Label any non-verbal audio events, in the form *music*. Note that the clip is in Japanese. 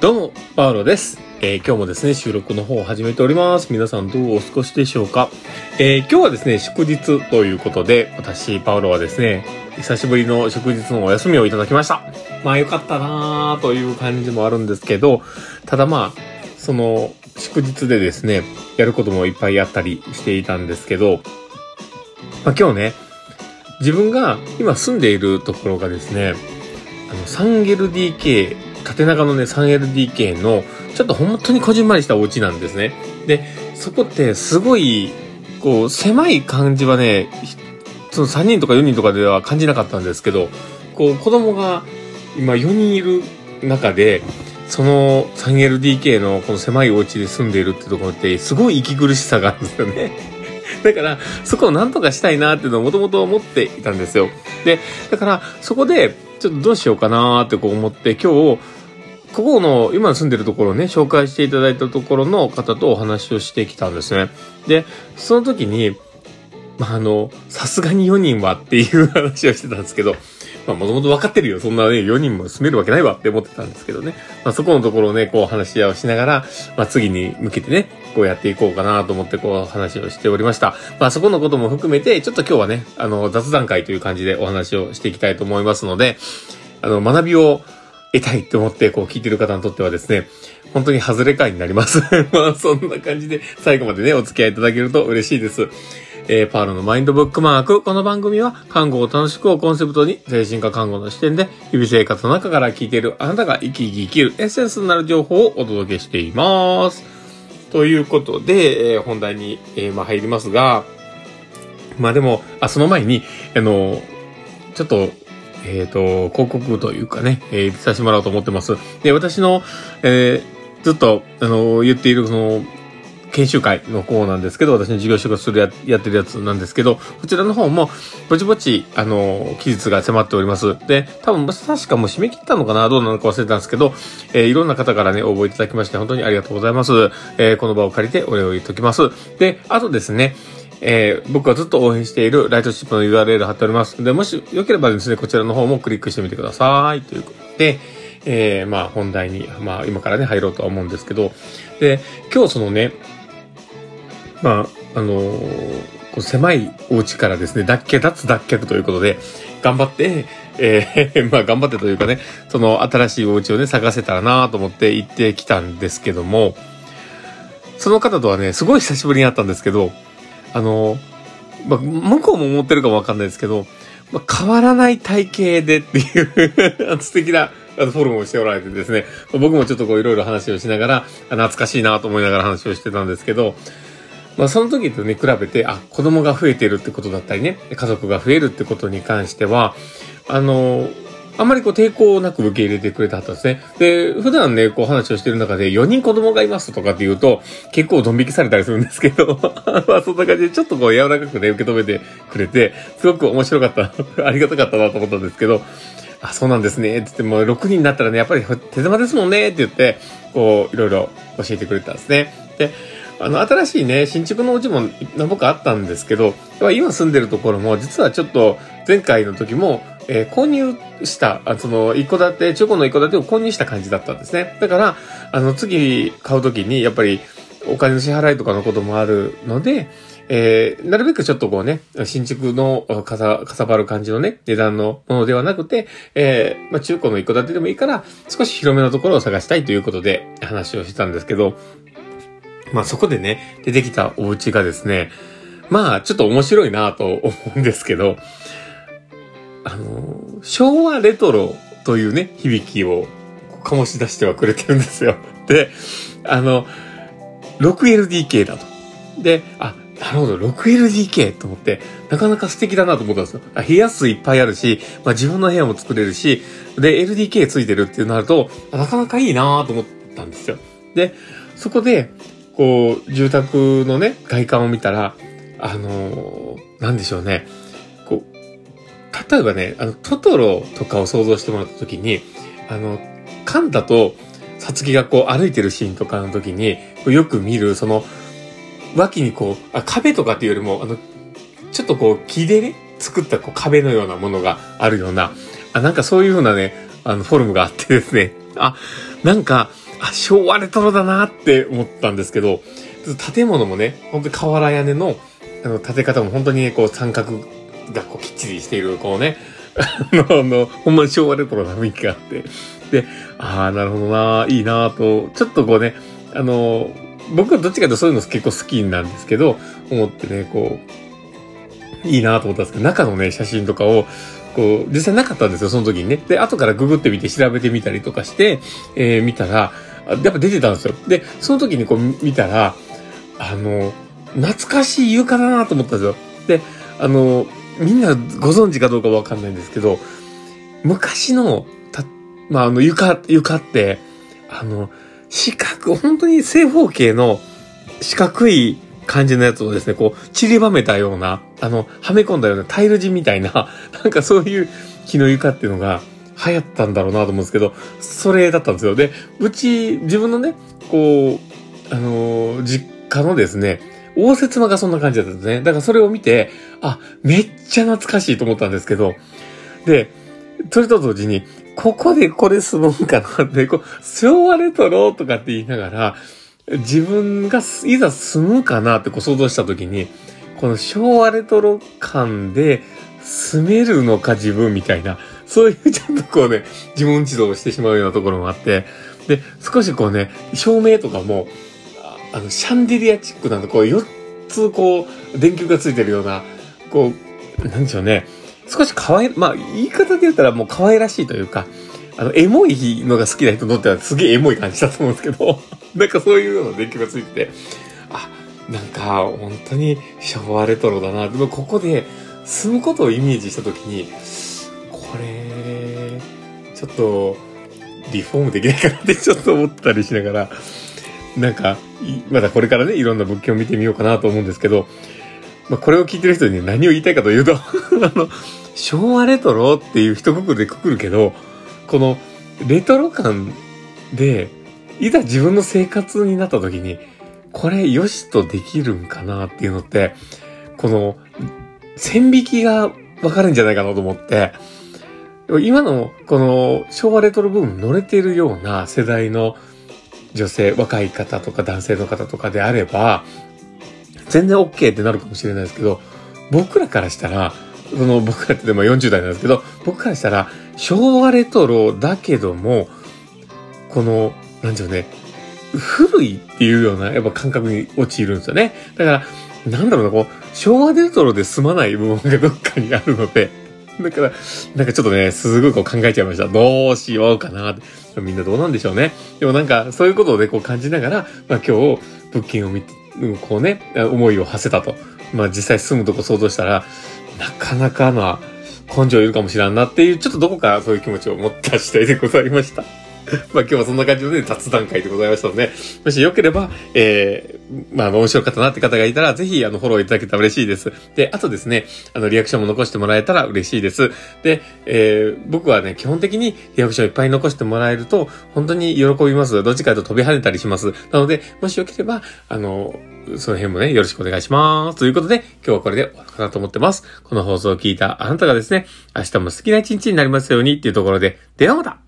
どうも、パウロです。えー今日もですね、収録の方を始めております。皆さんどうお過ごしでしょうか、えー今日はですね、祝日ということで、私、パウロはですね、久しぶりの祝日のお休みをいただきました。まあよかったなーという感じもあるんですけど、ただまあ、その、祝日でですね、やることもいっぱいあったりしていたんですけど、まあ今日ね、自分が今住んでいるところがですね、あの、3LDK、縦長のね、3LDK の、ちょっと本当にこじんまりしたお家なんですね。で、そこってすごい、こう、狭い感じはね、その3人とか4人とかでは感じなかったんですけど、こう、子供が今4人いる中で、その 3LDK のこの狭いお家で住んでいるってところって、すごい息苦しさがあるんですよね。*laughs* だから、そこをなんとかしたいなっていうのをもともと思っていたんですよ。で、だから、そこで、ちょっとどうしようかなーってこう思って、今日、ここの、今住んでるところをね、紹介していただいたところの方とお話をしてきたんですね。で、その時に、まあ、あの、さすがに4人はっていう話をしてたんですけど、まあ、もともと分かってるよ。そんなね、4人も住めるわけないわって思ってたんですけどね。まあ、そこのところをね、こう話し合いをしながら、まあ、次に向けてね、こうやっていこうかなと思ってこう話をしておりました。まあ、そこのことも含めて、ちょっと今日はね、あの、雑談会という感じでお話をしていきたいと思いますので、あの、学びを得たいと思って、こう聞いてる方にとってはですね、本当に外れ会になります。*laughs* まあ、そんな感じで最後までね、お付き合いいただけると嬉しいです。えー、パールのマインドブックマーク。この番組は、看護を楽しくをコンセプトに、精神科看護の視点で、日々生活の中から聞いているあなたが生き生き生きるエッセンスになる情報をお届けしています。ということで、えー本題に、えーまあ、入りますが、まあでも、あ、その前に、あの、ちょっと、えっ、と、広告というかね、えーさせてもらおうと思ってます。で、私の、えーずっと、あの、言っている、その、研修会の方なんですけど、私の事業所がするや、やってるやつなんですけど、こちらの方も、ぼちぼち、あの、期日が迫っております。で、多分、確かもう締め切ったのかなどうなのか忘れたんですけど、えーいろんな方からね、応募いただきまして、本当にありがとうございます。えーこの場を借りてお礼を言っておきます。で、あとですね、えー僕がずっと応援しているライトシップの URL 貼っております。で、もしよければですね、こちらの方もクリックしてみてください。ということで、えーまあ本題に、まあ今からね、入ろうとは思うんですけど、で、今日そのね、まあ、あのー狭いお家からですね、脱却、脱脱却ということで、頑張って、えー *laughs* まあ頑張ってというかね、その新しいお家をね、探せたらなと思って行ってきたんですけども、その方とはね、すごい久しぶりに会ったんですけど、あの、まあ、向こうも思ってるかもわかんないですけど、まあ、変わらない体型でっていう *laughs* 素敵なフォルムをしておられてですね、僕もちょっとこういろいろ話をしながら、懐かしいなと思いながら話をしてたんですけど、まあその時とね、比べて、あ、子供が増えてるってことだったりね、家族が増えるってことに関しては、あの、あんまりこう抵抗なく受け入れてくれたはったんですね。で、普段ね、こう話をしてる中で4人子供がいますとかって言うと、結構ドン引きされたりするんですけど、*laughs* まあそんな感じでちょっとこう柔らかくね、受け止めてくれて、すごく面白かった、*laughs* ありがたかったなと思ったんですけど、あ、そうなんですね、って言ってもう、6人になったらね、やっぱり手狭ですもんね、って言って、こう、いろいろ教えてくれたんですね。で、あの、新しいね、新築のうちも何ぼかあったんですけど、今住んでるところも、実はちょっと、前回の時も、えー購入した、あその、一戸建て、中古の一戸建てを購入した感じだったんですね。だから、あの、次買う時に、やっぱり、お金の支払いとかのこともあるので、えーなるべくちょっとこうね、新築のかさ、かさばる感じのね、値段のものではなくて、えーまあ中古の一戸建てでもいいから、少し広めのところを探したいということで話をしたんですけど、まあそこでね、出てきたお家がですね、まあちょっと面白いなと思うんですけど、あの、昭和レトロというね、響きを醸し出してはくれてるんですよ。で、あの、6LDK だと。で、あ、なるほど、6LDK と思って、なかなか素敵だなと思ったんですよ。あ部屋数いっぱいあるし、まあ自分の部屋も作れるし、で、LDK ついてるっていうなると、なかなかいいなと思ったんですよ。で、そこで、こう、住宅のね、外観を見たら、あのーなんでしょうね。こう、例えばね、あの、トトロとかを想像してもらった時に、あの、カンタとサツキがこう歩いてるシーンとかの時に、よく見る、その、脇にこう、あ壁とかっていうよりも、あの、ちょっとこう、木でね、作ったこう壁のようなものがあるような、あ、なんかそういう風なね、あの、フォルムがあってですね、あ、なんか、あ、昭和レトロだなって思ったんですけど、建物もね、本当に瓦屋根の、あの、建て方も本当にね、こう三角がこうきっちりしている、こうね、*laughs* あの、あのほんまに昭和レトロな雰囲気があって、で、ああ、なるほどな、いいなと、ちょっとこうね、あの、僕はどっちかというとそういうの結構好きなんですけど、思ってね、こう、いいなと思ったんですけど、中のね、写真とかを、こう、実際なかったんですよ、その時にね。で、後からググってみて調べてみたりとかして、えー、見たら、やっぱ出てたんですよ。で、その時にこう見たら、あの、懐かしい床だなと思ったんですよ。で、あの、みんなご存知かどうかわかんないんですけど、昔の、た、まあ、あの、床、床って、あの、四角、本当に正方形の四角い感じのやつをですね、こう、散りばめたような、あの、はめ込んだようなタイル地みたいな、なんかそういう木の床っていうのが流行ったんだろうなと思うんですけど、それだったんですよ。で、うち、自分のね、こう、あのー、実家のですね、応接間がそんな感じだったんですね。だからそれを見て、あ、めっちゃ懐かしいと思ったんですけど、で、それと同時に、ここでこれ住むんかなって、こう、昭和レトロとかって言いながら、自分がいざ住むかなってこう想像したときに、この昭和レトロ感で住めるのか自分みたいな、そういうちょっとこうね、自問自答してしまうようなところもあって、で、少しこうね、照明とかも、あの、シャンデリアチックなんで、こう、4つこう、電球がついてるような、こう、なんでしょうね、少し可愛い、まあ、言い方で言ったらもう可愛らしいというか、あの、エモいのが好きな人にとってはすげえエモい感じだと思うんですけど、*laughs* なんかそういうような電球がついてて、あ、なんか本当に昭和レトロだな。でもここで住むことをイメージしたときに、これ、ちょっと、リフォームできないかなって *laughs* ちょっと思ったりしながら、なんか、まだこれからね、いろんな物件を見てみようかなと思うんですけど、まあ、これを聞いてる人に何を言いたいかというと *laughs* あの、昭和レトロっていう一括りでくくるけど、このレトロ感で、いざ自分の生活になった時に、これ良しとできるんかなっていうのって、この、線引きがわかるんじゃないかなと思って、今のこの昭和レトロ部分乗れているような世代の女性、若い方とか男性の方とかであれば、全然 OK ってなるかもしれないですけど、僕らからしたら、その僕らってでも40代なんですけど、僕からしたら昭和レトロだけども、この、なんでしょうね、古いっていうようなやっぱ感覚に陥るんですよね。だから、なんだろうな、こう、昭和レトロで済まない部分がどっかにあるので、だから、なんかちょっとね、すごいこう考えちゃいました。どうしようかなって。みんなどうなんでしょうね。でもなんか、そういうことをね、こう感じながら、まあ今日、物件を見て、こうね、思いを馳せたと。まあ実際住むとこ想像したら、なかなかな根性いるかもしれんなっていう、ちょっとどこかそういう気持ちを持った次第でございました。まあ今日はそんな感じのね、雑談会でございましたので、もしよければ、えー、まあ面白かったなって方がいたら、ぜひあのフォローいただけたら嬉しいです。で、あとですね、あのリアクションも残してもらえたら嬉しいです。で、えー、僕はね、基本的にリアクションいっぱい残してもらえると、本当に喜びます。どっちかと飛び跳ねたりします。なので、もしよければ、あの、その辺もね、よろしくお願いします。ということで、今日はこれで終わるかなと思ってます。この放送を聞いたあなたがですね、明日も好きな一日になりますようにっていうところで、ではまた